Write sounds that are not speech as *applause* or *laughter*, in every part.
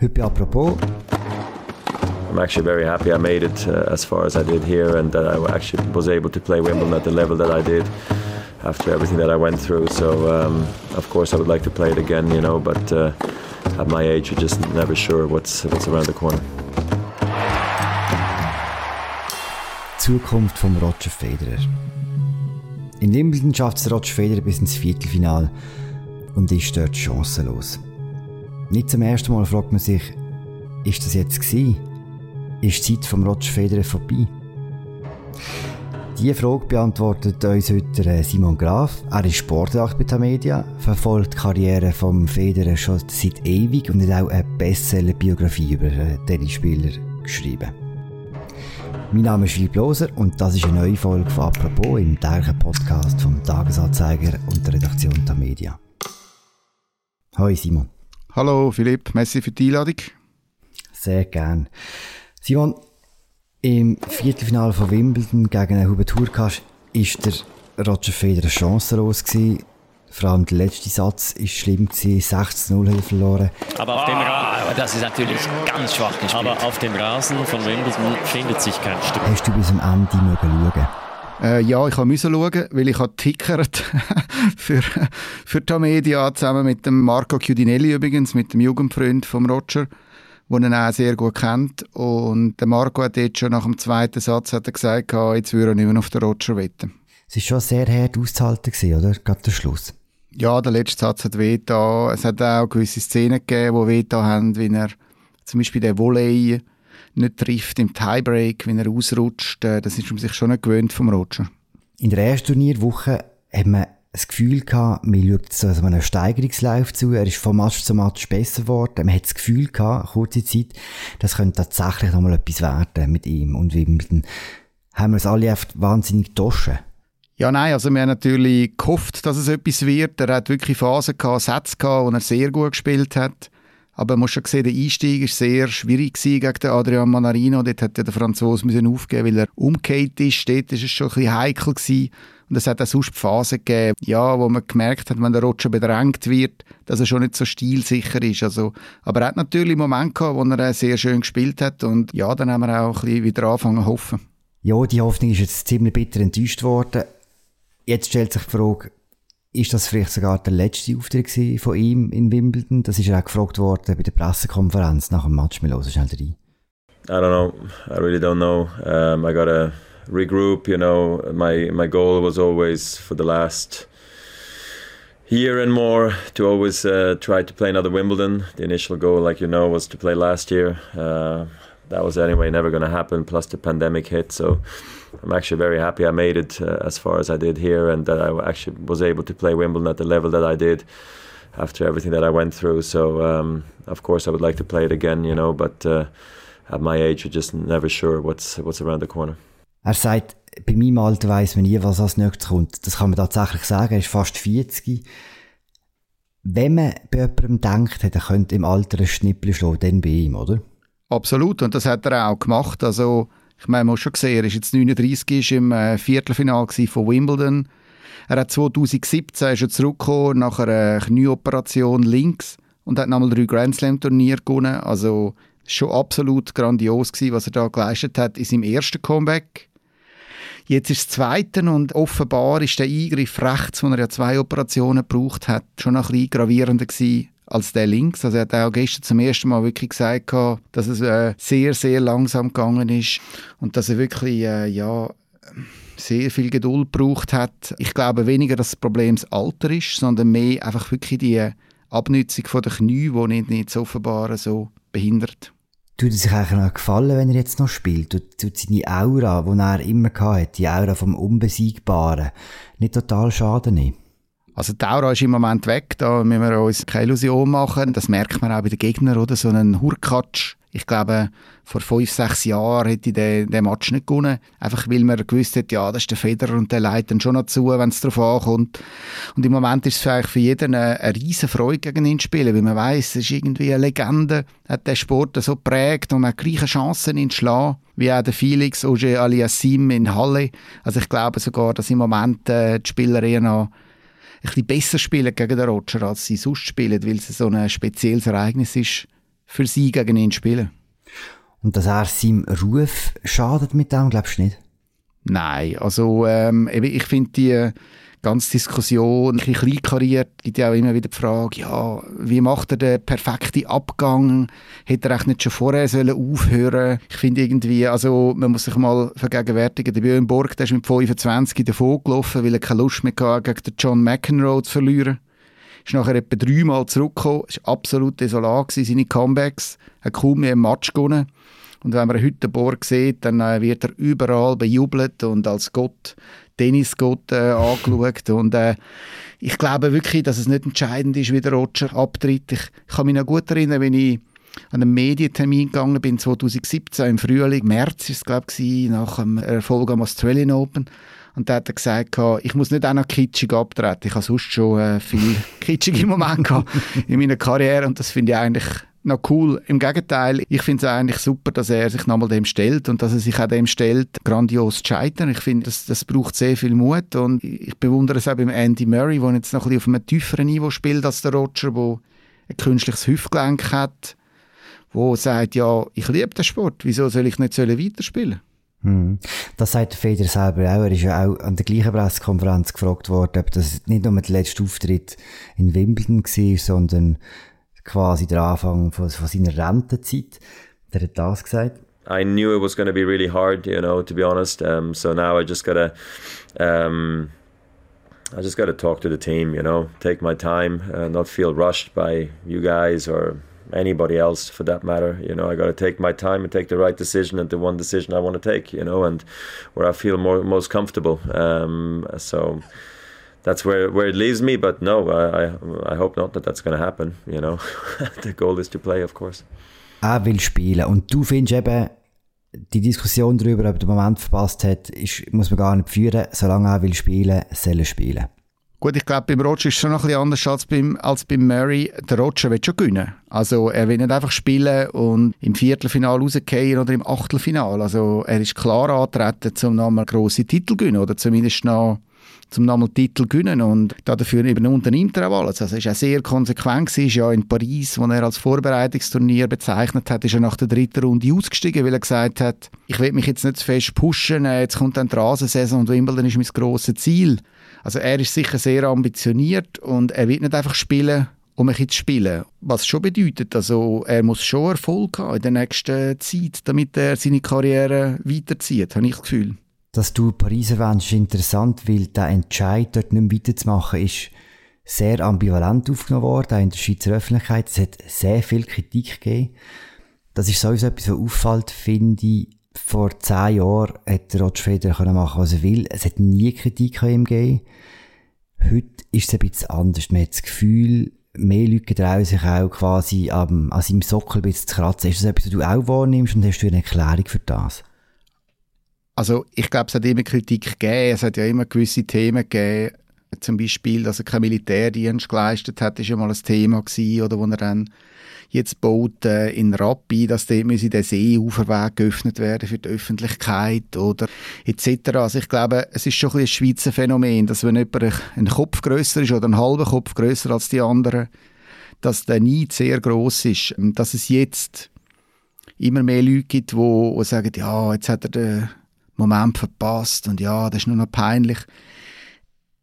Apropos. I'm actually very happy I made it uh, as far as I did here and that I actually was able to play Wimbledon at the level that I did after everything that I went through. So, um, of course, I would like to play it again, you know, but uh, at my age, you're just never sure what's, what's around the corner. Zukunft von Roger Federer. In Wimbledon schafft es Roger Federer bis ins Viertelfinale und ist dort chancenlos. Nicht zum ersten Mal fragt man sich, ist das jetzt gewesen? Ist die Zeit vom Roger Federer vorbei? Diese Frage beantwortet uns heute Simon Graf. Er ist Sportredakteur bei Tamedia, verfolgt die Karriere vom Federer schon seit ewig und hat auch eine Bestseller-Biografie über den Tennisspieler geschrieben. Mein Name ist Philipp Loser und das ist eine neue Folge von «Apropos» im täglichen Podcast vom Tagesanzeiger und der Redaktion Tamedia. Hallo Simon. Hallo Philipp, merci für die Einladung. Sehr gern. Simon, im Viertelfinale von Wimbledon gegen Hubert Hurkacz ist der Roger Federer chancenlos gewesen. Vor allem der letzte Satz war schlimm, 6-0 hat er verloren. Aber auf dem Rasen, das ist natürlich ganz schwach gespielt. Aber auf dem Rasen von Wimbledon findet sich kein Stück. Hast du bis am Ende schauen äh, ja, ich musste schauen, weil ich tickert *laughs* für, für die Media zusammen mit dem Marco Chiudinelli übrigens, mit dem Jugendfreund von Roger, den er auch sehr gut kennt. Und der Marco hat jetzt schon nach dem zweiten Satz hat er gesagt, jetzt würde er nicht mehr auf den Roger wetten. Es war schon sehr hart auszuhalten, oder? Gerade der Schluss. Ja, der letzte Satz hat weh da. Es hat auch gewisse Szenen gegeben, die weh da haben, wie er zum Beispiel den Volley nicht trifft im Tiebreak, wenn er ausrutscht. Äh, das ist man sich schon nicht gewöhnt vom Roger. In der ersten Turnierwoche hat man das Gefühl gehabt, man schaut so einem Steigerungslauf zu, er ist von Match zu Match besser geworden. Man hat das Gefühl gehabt, kurze Zeit, das könnte tatsächlich nochmal etwas werden mit ihm und Wimbledon. Haben wir es alle echt wahnsinnig getoschen. Ja, nein, also wir haben natürlich gehofft, dass es etwas wird. Er hat wirklich Phasen gehabt, Sätze gehabt, wo er sehr gut gespielt hat. Aber man muss schon sehen, der Einstieg war sehr schwierig gegen den Adrian Manarino. Dort hat der Franzose müssen aufgeben, weil er umgekehrt ist. Dort war es schon ein bisschen heikel. Gewesen. Und es hat auch sonst Phasen gegeben, ja, wo man gemerkt hat, wenn der Roger bedrängt wird, dass er schon nicht so stilsicher ist. Also, aber er hat natürlich Momente gehabt, wo er sehr schön gespielt hat. Und ja, dann haben wir auch ein bisschen wieder angefangen zu hoffen. Ja, die Hoffnung ist jetzt ziemlich bitter enttäuscht worden. Jetzt stellt sich die Frage, ist das vielleicht sogar der letzte Auftritt von ihm in Wimbledon? Das ist ja auch gefragt worden bei der Pressekonferenz nach dem Match. Wir hören schnell rein. I don't know. I really don't know. Um, I gotta regroup. You know, my my goal was always for the last year and more to always uh, try to play another Wimbledon. The initial goal, like you know, was to play last year. Uh, that was anyway never going to happen. Plus the pandemic hit, so I'm actually very happy I made it uh, as far as I did here, and that I actually was able to play Wimbledon at the level that I did after everything that I went through. So um, of course I would like to play it again, you know, but uh, at my age you're just never sure what's what's around the corner. Er sagt, bei meinem Alter weiß man nie, was als nächstes kommt. Das kann man tatsächlich sagen. Er ist fast 40. Wenn man bei jemandem denkt, er könnte im Alter ein Schnippel schlagen, dann bei ihm, oder? Absolut. Und das hat er auch gemacht. Also, ich meine, man muss schon sehen, er ist jetzt 39, ist im äh, Viertelfinale von Wimbledon. Er hat 2017 ist er zurückgekommen nach einer Knieoperation links und hat nochmal drei Grand Slam Turnier gewonnen. Also schon absolut grandios gewesen, was er da geleistet hat in seinem ersten Comeback. Jetzt ist das zweite und offenbar ist der Eingriff rechts, wo er ja zwei Operationen gebraucht hat, schon ein bisschen gravierender gewesen als der links. Also er hat auch gestern zum ersten Mal wirklich gesagt, dass es äh, sehr, sehr langsam gegangen ist und dass er wirklich, äh, ja, sehr viel Geduld gebraucht hat. Ich glaube weniger, dass das Problem das Alter ist, sondern mehr einfach wirklich die Abnützung der Knie, die ihn jetzt offenbar so behindert. Tut es sich eigentlich noch gefallen, wenn er jetzt noch spielt? Tut, tut seine Aura, die er immer hatte, die Aura vom Unbesiegbaren, nicht total schaden nehmen? Also die Aura ist im Moment weg, da müssen wir uns keine Illusion machen. Das merkt man auch bei den Gegnern, oder? So einen Hurkatsch. Ich glaube, vor fünf, sechs Jahren hätte ich den, den Match nicht gewonnen. Einfach weil man gewusst hat, ja, das ist der Federer und der leitet dann schon noch zu, wenn es darauf ankommt. Und im Moment ist es eigentlich für jeden eine, eine riesen Freude, gegen ihn zu spielen, weil man weiß, es ist irgendwie eine Legende, hat der Sport so prägt und man hat gleiche Chancen, ihn zu wie auch der Felix Auger Aliassim in Halle. Also ich glaube sogar, dass im Moment äh, die Spieler eher noch bisschen besser spielen gegen den Roger, als sie sonst spielen, weil es so ein spezielles Ereignis ist für sie gegen ihn spielen. Und dass er seinem Ruf schadet mit dem, glaubst du nicht? Nein, also ähm, ich finde die ganze Diskussion, ein bisschen kleinkariert, gibt ja auch immer wieder die Frage, ja, wie macht er den perfekten Abgang? Hätte er eigentlich nicht schon vorher sollen aufhören Ich finde irgendwie, also man muss sich mal vergegenwärtigen, der Björn Borg, der ist mit 25 davon gelaufen, weil er keine Lust mehr hatte, gegen den John McEnroe zu verlieren. Ist nachher etwa dreimal zurückgekommen, ist absolut desolat gewesen, seine Comebacks, hat kaum mehr im Match gewonnen. Und wenn man heute den Borg sieht, dann äh, wird er überall bejubelt und als Gott Tennisgott äh, angeschaut. Und äh, ich glaube wirklich, dass es nicht entscheidend ist, wie der Roger abtritt. Ich, ich kann mich noch gut erinnern, wenn ich an einen Medientermin gegangen bin, 2017 im Frühling, März ist es, glaube ich, nach dem Erfolg am Australian Open. Und da hat er gesagt, ich muss nicht auch noch kitschig abtreten. Ich habe sonst schon äh, viel *laughs* kitschige Momente in meiner Karriere und das finde ich eigentlich noch cool. Im Gegenteil, ich finde es eigentlich super, dass er sich nochmal dem stellt und dass er sich auch dem stellt, grandios zu scheitern. Ich finde, das, das braucht sehr viel Mut und ich bewundere es auch beim Andy Murray, der jetzt noch ein bisschen auf einem tieferen Niveau spielt als der Roger, der ein künstliches Hüftgelenk hat, wo sagt, ja, ich liebe den Sport, wieso soll ich nicht weiterspielen? Hm. Das sagt Federer selber auch. Er ist ja auch an der gleichen Pressekonferenz gefragt worden, ob das nicht nur der letzte Auftritt in Wimbledon war, sondern quasi der Anfang von, von seiner Rentezeit. Der hat das gesagt. I knew it was going to be really hard, you know, to be honest. Um, so now I just gotta, um, I just gotta talk to the team, you know, take my time, uh, not feel rushed by you guys or anybody else for that matter. You know, I gotta take my time and take the right decision and the one decision I want to take, you know, and where I feel more most comfortable. Um, so that's where where it leaves me. But no, I I, hope not that that's going to happen. You know, *laughs* the goal is to play, of course. Er will spielen und du findest eben die Diskussion darüber, ob der Moment verpasst hat, ist, muss man gar nicht führen. Solange er will spielen, soll er spielen. Gut, ich glaube, beim Roger ist es schon noch ein bisschen anders als beim, als beim Murray. Der Roger will schon gewinnen. Also, er will nicht einfach spielen und im Viertelfinal rausgehen oder im Achtelfinal. Also, er ist klar antreten, um nochmal grosse Titel zu gewinnen oder zumindest noch zum nochmal Titel gewinnen und dafür eben unternimmt er auch alles. Also er ist auch sehr konsequent ist ja in Paris, wo er als Vorbereitungsturnier bezeichnet hat, ist er nach der dritten Runde ausgestiegen, weil er gesagt hat, ich will mich jetzt nicht zu fest pushen, äh, jetzt kommt dann die Rasensaison und Wimbledon ist mein grosses Ziel. Also er ist sicher sehr ambitioniert und er wird nicht einfach spielen, um ein zu spielen. Was schon bedeutet, also er muss schon Erfolg haben in der nächsten Zeit, damit er seine Karriere weiterzieht, habe ich das Gefühl dass du Paris erwähnst, interessant, weil der Entscheid, dort nicht mehr weiterzumachen, ist sehr ambivalent aufgenommen worden, in der Schweizer Öffentlichkeit. Es hat sehr viel Kritik gegeben. Das ist sowieso etwas, was auffällt, finde ich. Vor zehn Jahren hätte Roger Federer machen was er will. Es hat nie Kritik an ihm gegeben. Heute ist es ein bisschen anders. Man hat das Gefühl, mehr Leute trauen sich auch quasi an seinem Sockel ein bisschen zu kratzen. Ist das etwas, was du auch wahrnimmst und hast du eine Erklärung für das? Also ich glaube, es hat immer Kritik gegeben. Es hat ja immer gewisse Themen gegeben. Zum Beispiel, dass er keinen Militärdienst geleistet hat, ist ja mal ein Thema gewesen, oder wo er dann jetzt baut äh, in Rappi, dass dort müsse der Seeuferweg geöffnet werden für die Öffentlichkeit oder etc. Also ich glaube, es ist schon ein, ein Schweizer Phänomen, dass wenn jemand ein Kopf größer ist oder ein halber Kopf größer als die anderen, dass der Neid sehr groß ist, dass es jetzt immer mehr Leute gibt, die sagen, ja, jetzt hat er den Moment verpasst und ja, das ist nur noch peinlich.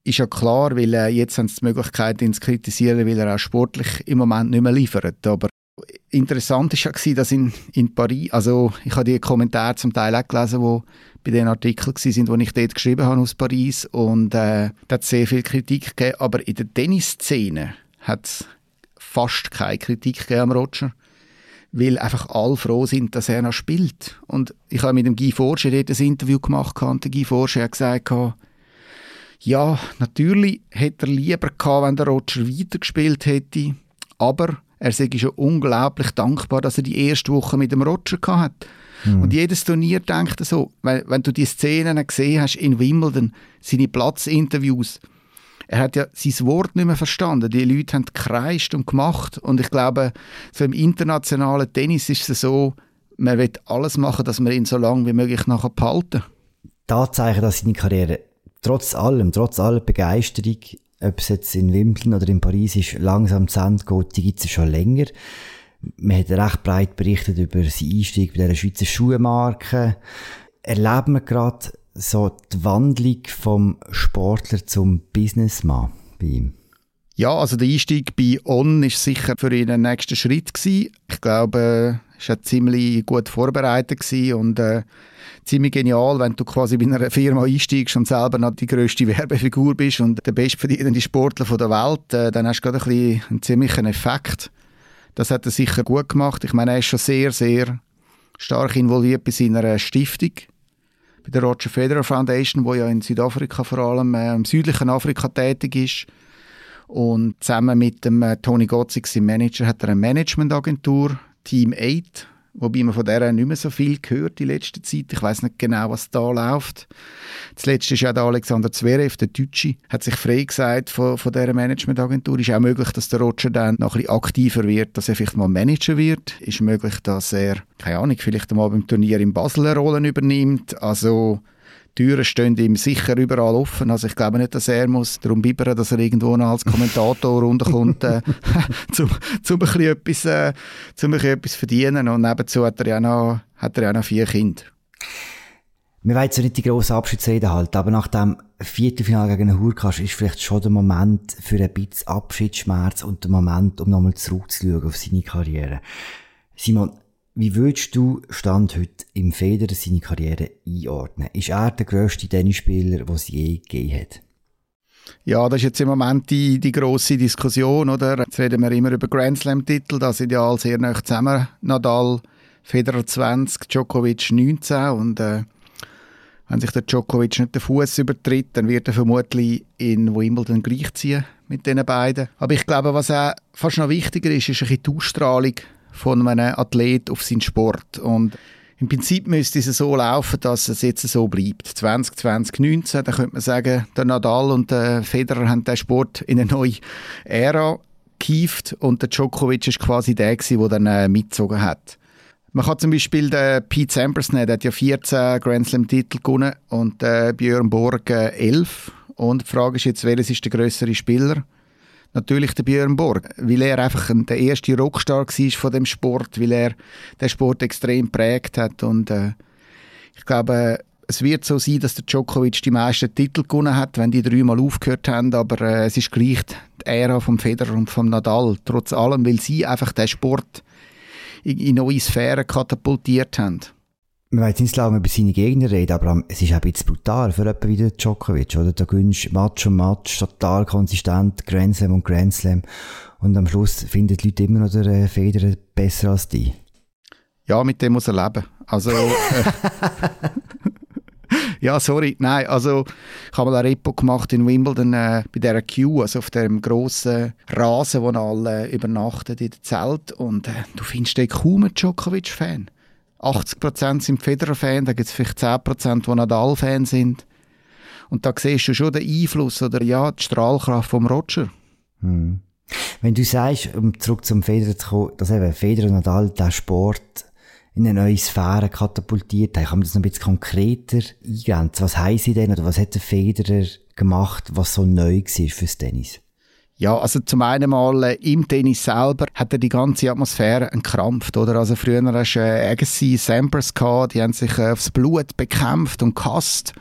Ist ja klar, weil äh, jetzt haben sie die Möglichkeit, ihn zu kritisieren, weil er auch sportlich im Moment nicht mehr liefert. Aber interessant ist ja dass in, in Paris, also ich habe die Kommentare zum Teil auch gelesen, wo bei den Artikeln sind, die ich dort geschrieben habe aus Paris und äh, da hat sehr viel Kritik gegeben, aber in der Tennisszene hat es fast keine Kritik gegeben am Roger weil einfach alle froh sind, dass er noch spielt. Und ich habe mit dem Guy Forscher dort ein Interview gemacht und der Guy Forscher hat gesagt, ja, natürlich hätte er lieber gehabt, wenn der Roger weitergespielt hätte, aber er sei schon unglaublich dankbar, dass er die erste Woche mit dem Roger hat. Mhm. Und jedes Turnier denkt so, wenn, wenn du die Szenen gesehen hast in Wimbledon, seine Platzinterviews, er hat ja sein Wort nicht mehr verstanden. Die Leute haben gekreischt und gemacht. Und ich glaube, so im internationalen Tennis ist es so, man will alles machen, dass man ihn so lange wie möglich nachher behalten. Tatsache, dass seine Karriere trotz allem, trotz aller Begeisterung, ob es jetzt in Wimbledon oder in Paris ist, langsam zu Ende geht, die gibt es schon länger. Man hat recht breit berichtet über seinen Einstieg bei dieser Schweizer Schuhmarke. Erleben wir gerade so die Wandlung vom Sportler zum Businessman bei ihm? Ja, also der Einstieg bei On ist sicher für ihn ein nächster Schritt gewesen. Ich glaube, er war ziemlich gut vorbereitet und äh, ziemlich genial, wenn du quasi bei einer Firma einsteigst und selber noch die grösste *laughs* Werbefigur bist und der bestverdienende Sportler der Welt, äh, dann hast du gerade ein bisschen einen ziemlichen Effekt. Das hat er sicher gut gemacht. Ich meine, er ist schon sehr, sehr stark involviert bei seiner Stiftung, bei der Roger Federer Foundation, wo ja in Südafrika vor allem äh, im südlichen Afrika tätig ist. Und zusammen mit dem äh, Tony Gotzig, seinem Manager, hat er eine Managementagentur, Team 8, wobei man von der nicht mehr so viel gehört in letzter Zeit. Ich weiß nicht genau, was da läuft. Zuletzt ist ja der Alexander Zverev, der Deutsche, hat sich frei gesagt von, von dieser Managementagentur. Ist auch möglich, dass der Roger dann noch ein bisschen aktiver wird, dass er vielleicht mal Manager wird. Ist möglich, dass er, keine Ahnung, vielleicht mal beim Turnier in Basel eine Rolle übernimmt. Also Türen stehen ihm sicher überall offen. Also ich glaube nicht, dass er muss darum bibbern, dass er irgendwo noch als Kommentator *laughs* runterkommt, äh, *laughs* zum, zum, ein bisschen etwas, äh, zum ein bisschen etwas verdienen. Und nebenzu hat er ja noch, hat er ja noch vier Kinder. Wir wollen jetzt nicht die grosse Abschiedsrede halten, aber nach dem Viertelfinale gegen den Hurkacz ist vielleicht schon der Moment für ein bisschen Abschiedsschmerz und der Moment, um nochmal zurückzuschauen auf seine Karriere. Simon, wie würdest du Stand heute im Federer seine Karriere einordnen? Ist er der grösste Tennisspieler, den es je gegeben hat? Ja, das ist jetzt im Moment die, die grosse Diskussion, oder? Jetzt reden wir immer über Grand Slam-Titel, da sind ja alle sehr nah zusammen. Nadal, Federer 20, Djokovic 19 und äh, wenn sich der Djokovic nicht den Fuß übertritt, dann wird er vermutlich in Wimbledon gleichziehen mit den beiden. Aber ich glaube, was auch fast noch wichtiger ist, ist ein bisschen die Ausstrahlung von einem Athlet auf seinen Sport. Und im Prinzip müsste es so laufen, dass es jetzt so bleibt. 2020, 2019, da könnte man sagen, der Nadal und der Federer haben den Sport in eine neue Ära gekieft und der Djokovic ist quasi der gewesen, der dann äh, mitgezogen hat. Man kann zum Beispiel den Pete Sampras nehmen, der hat ja 14 Grand Slam Titel gewonnen und äh, Björn Borg äh, 11. Und die Frage ist jetzt, welches ist der größere Spieler? Natürlich der Björn Borg, weil er einfach der erste Rockstar war von dem Sport, weil er den Sport extrem prägt hat. Und äh, ich glaube, es wird so sein, dass der Djokovic die meisten Titel gewonnen hat, wenn die dreimal aufgehört haben, aber äh, es ist gleich die Ära vom Federer und vom Nadal, trotz allem, weil sie einfach den Sport in, in neue Sphären katapultiert haben wir wollen nicht lange über seine Gegner reden, aber es ist auch ein bisschen brutal für jemanden wie Djokovic, oder? Da gönnst Match um Match, total konsistent, Grand Slam und Grand Slam. Und am Schluss finden die Leute immer noch der äh, Federer besser als die. Ja, mit dem muss er leben. Also, *laughs* äh, *laughs* ja, sorry, nein, also ich habe mal ein Repo gemacht in Wimbledon äh, bei dieser Queue, also auf dem grossen Rasen, wo alle übernachten in dem Zelt und äh, du findest den kaum einen Djokovic-Fan. 80% sind Federer-Fan, da gibt es vielleicht 10%, die Nadal-Fan sind. Und da siehst du schon den Einfluss oder ja, die Strahlkraft vom Roger. Hm. Wenn du sagst, um zurück zum Federer zu kommen, dass eben Federer und Nadal den Sport in eine neue Sphäre katapultiert haben, kann man das noch ein bisschen konkreter eingrenzen? Was haben sie denn oder was hat der Federer gemacht, was so neu war fürs Tennis? Ja, also zum einen mal äh, im Tennis selber hat er die ganze Atmosphäre entkrampft, oder? Also früher hast du äh, Agassi, Sampras gehabt, die haben sich äh, aufs Blut bekämpft und gehasst.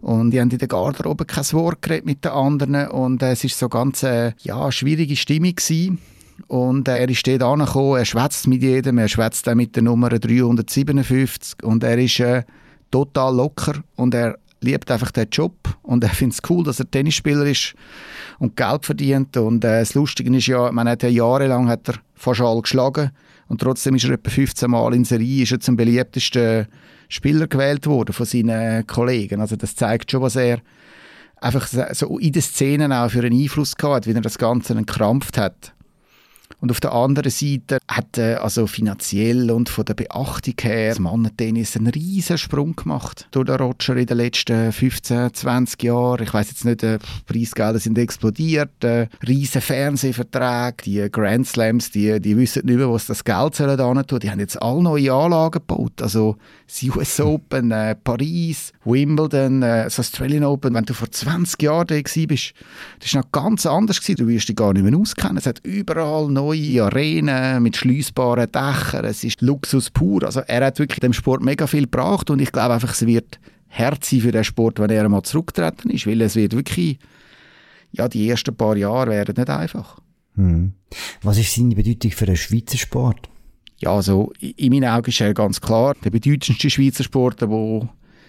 Und die haben in der Garderobe kein Wort geredet mit den anderen und äh, es ist so ganz äh, ja, schwierige Stimmung gewesen. Und äh, er ist dort angekommen, er schwätzt mit jedem, er schwätzt auch mit der Nummer 357 und er ist äh, total locker und er liebt einfach den Job und er findet es cool, dass er Tennisspieler ist und Geld verdient. Und äh, das Lustige ist ja, man hat ja jahrelang hat er fast alle geschlagen und trotzdem ist er etwa 15 Mal in Serie ist er zum beliebtesten Spieler gewählt worden von seinen Kollegen. Also das zeigt schon, was er einfach so in den Szenen auch für einen Einfluss gehabt hat, wie er das Ganze entkrampft hat. Und auf der anderen Seite hat äh, also finanziell und von der Beachtung her das Mannentennis einen riesen Sprung gemacht durch den Roger in den letzten 15, 20 Jahren. Ich weiß jetzt nicht, äh, Preisgelder sind explodiert, äh, riesen Fernsehverträge, die Grand Slams, die, die wissen nicht mehr, was das Geld sollen tun. Die haben jetzt alle neue Anlagen gebaut. Also das US *laughs* Open, äh, Paris, Wimbledon, äh, das Australian Open. Wenn du vor 20 Jahren da warst, das war noch ganz anders. Gewesen. Du wirst dich gar nicht mehr auskennen. Es hat überall neue Arenen mit verschließbare Dächer, es ist Luxus pur. Also er hat wirklich dem Sport mega viel gebracht und ich glaube einfach, es wird hart sein für den Sport, wenn er einmal zurücktreten ist, weil es wird wirklich, ja, die ersten paar Jahre werden nicht einfach. Hm. Was ist seine Bedeutung für den Schweizer Sport? Ja, also in meinen Augen ist er ganz klar der bedeutendste Schweizer Sport, der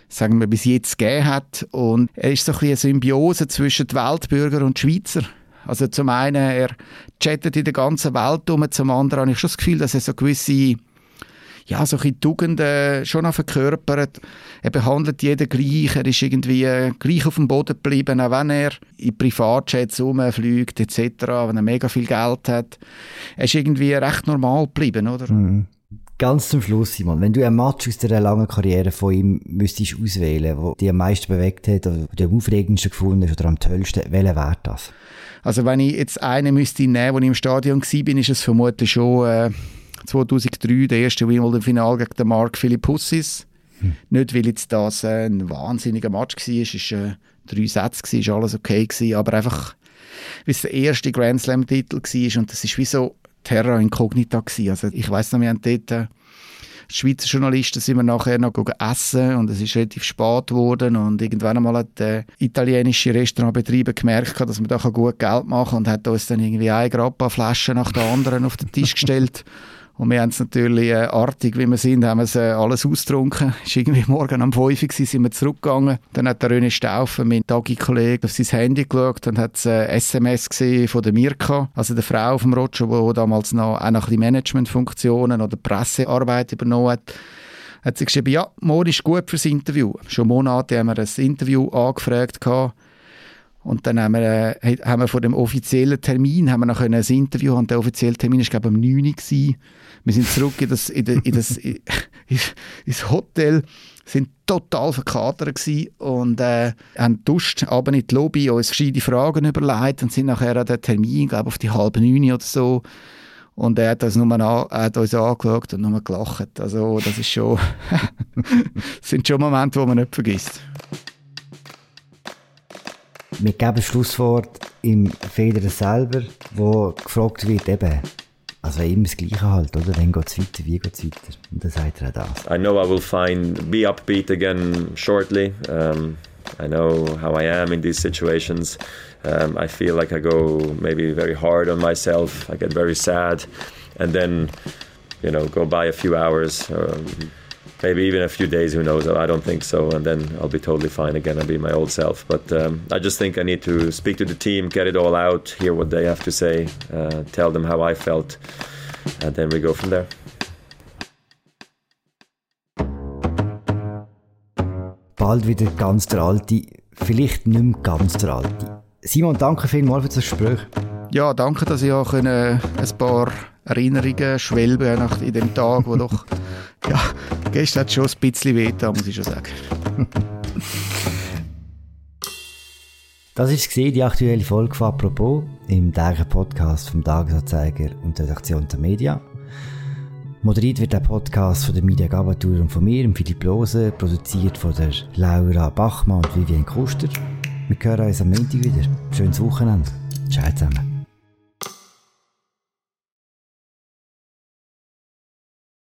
sagen wir, bis jetzt gegeben hat. Und er ist so ein bisschen eine Symbiose zwischen Weltbürger und Schweizer. Also zum einen, er chattet in der ganzen Welt um, zum anderen habe ich schon das Gefühl, dass er so gewisse ja, so ein Tugenden schon verkörpert. Er behandelt jeden gleich, er ist irgendwie gleich auf dem Boden geblieben, auch wenn er in Privatjets rumfliegt etc., wenn er mega viel Geld hat. Er ist irgendwie recht normal geblieben, oder? Mhm. Ganz zum Schluss, Simon, wenn du ein Match aus der langen Karriere von ihm müsstest auswählen, wo dich am meisten bewegt hat, oder am aufregendsten gefunden hast oder am tollsten, welcher wäre das? Also wenn ich jetzt einen müsste nehmen, wo ich im Stadion war, ist es vermutlich schon äh, 2003, der erste Wimbledon-Final gegen den Mark Philippussis. Hm. Nicht, weil jetzt das äh, ein wahnsinniger Match war, es war äh, drei Sätze, war alles okay, gewesen, aber einfach, weil es der erste Grand Slam-Titel war und das ist wie so Terra Incognita gewesen. Also ich weiss noch, wir haben dort äh, Schweizer Journalisten sind wir nachher noch essen und es ist relativ spät geworden und irgendwann einmal hat der italienische Restaurantbetriebe gemerkt, dass man da gut Geld machen kann und hat uns dann irgendwie eine Grappa-Flasche nach der anderen auf den Tisch gestellt Und wir haben es natürlich äh, artig, wie wir sind, haben wir es äh, alles ausgetrunken. Es war irgendwie *laughs* morgen um 5 Uhr, sind wir zurückgegangen. Dann hat der René Staufen, mein Tagi-Kollege, auf sein Handy geschaut und hat äh, SMS gesehen von der Mirka, also der Frau vom Roger, die damals noch auch noch ein Managementfunktionen oder Pressearbeit übernommen hat hat sie geschrieben, ja, morgen ist gut fürs Interview. Schon Monate haben wir ein Interview angefragt gehabt. Und dann haben wir, äh, haben wir vor dem offiziellen Termin haben wir noch ein Interview haben. Der offizielle Termin war, glaube ich, um 9 Uhr. Wir sind zurück in das, in, in das, in, *laughs* ins Hotel, sind total verkatert und äh, haben duscht, aber in die Lobby, uns verschiedene Fragen überlegt und sind nachher an den Termin, glaube auf die halbe neun oder so. Und er hat, das nur an, hat uns angeschaut und nur gelacht. Also das ist schon, das *laughs* sind schon Momente, die man nicht vergisst. Wir geben Schlusswort im Federer selber, wo gefragt wird eben, Also immer das Gleiche halt, oder? Wann geht es weiter, wie geht es weiter? Und dann sagt er auch das. I know I will find, be upbeat again shortly. Um, I know how I am in these situations. Um, I feel like I go maybe very hard on myself. I get very sad. And then, you know, go by a few hours. Um, maybe even a few days, who knows? I don't think so. And then I'll be totally fine again. I'll be my old self. But um, I just think I need to speak to the team, get it all out, hear what they have to say, uh, tell them how I felt, and then we go from there. Bald wieder ganz der Alte, vielleicht nicht mehr ganz der Alte. Simon, danke vielmals für das Gespräch. Ja, danke, dass ich auch ein paar Erinnerungen schwelben nach in dem Tag, wo doch *laughs* ja, gestern hat schon ein bisschen weh muss ich schon sagen. Das ist die aktuelle Folge von «Apropos» im täglichen Podcast vom Tagesanzeiger und der Redaktion der Media. Moderiert wird der Podcast von der Media Gabatur und von mir, Philipp Lose, produziert von der Laura Bachmann und Vivian Kuster. Wir hören uns am Montag wieder. Schönes Wochenende. Ciao zusammen.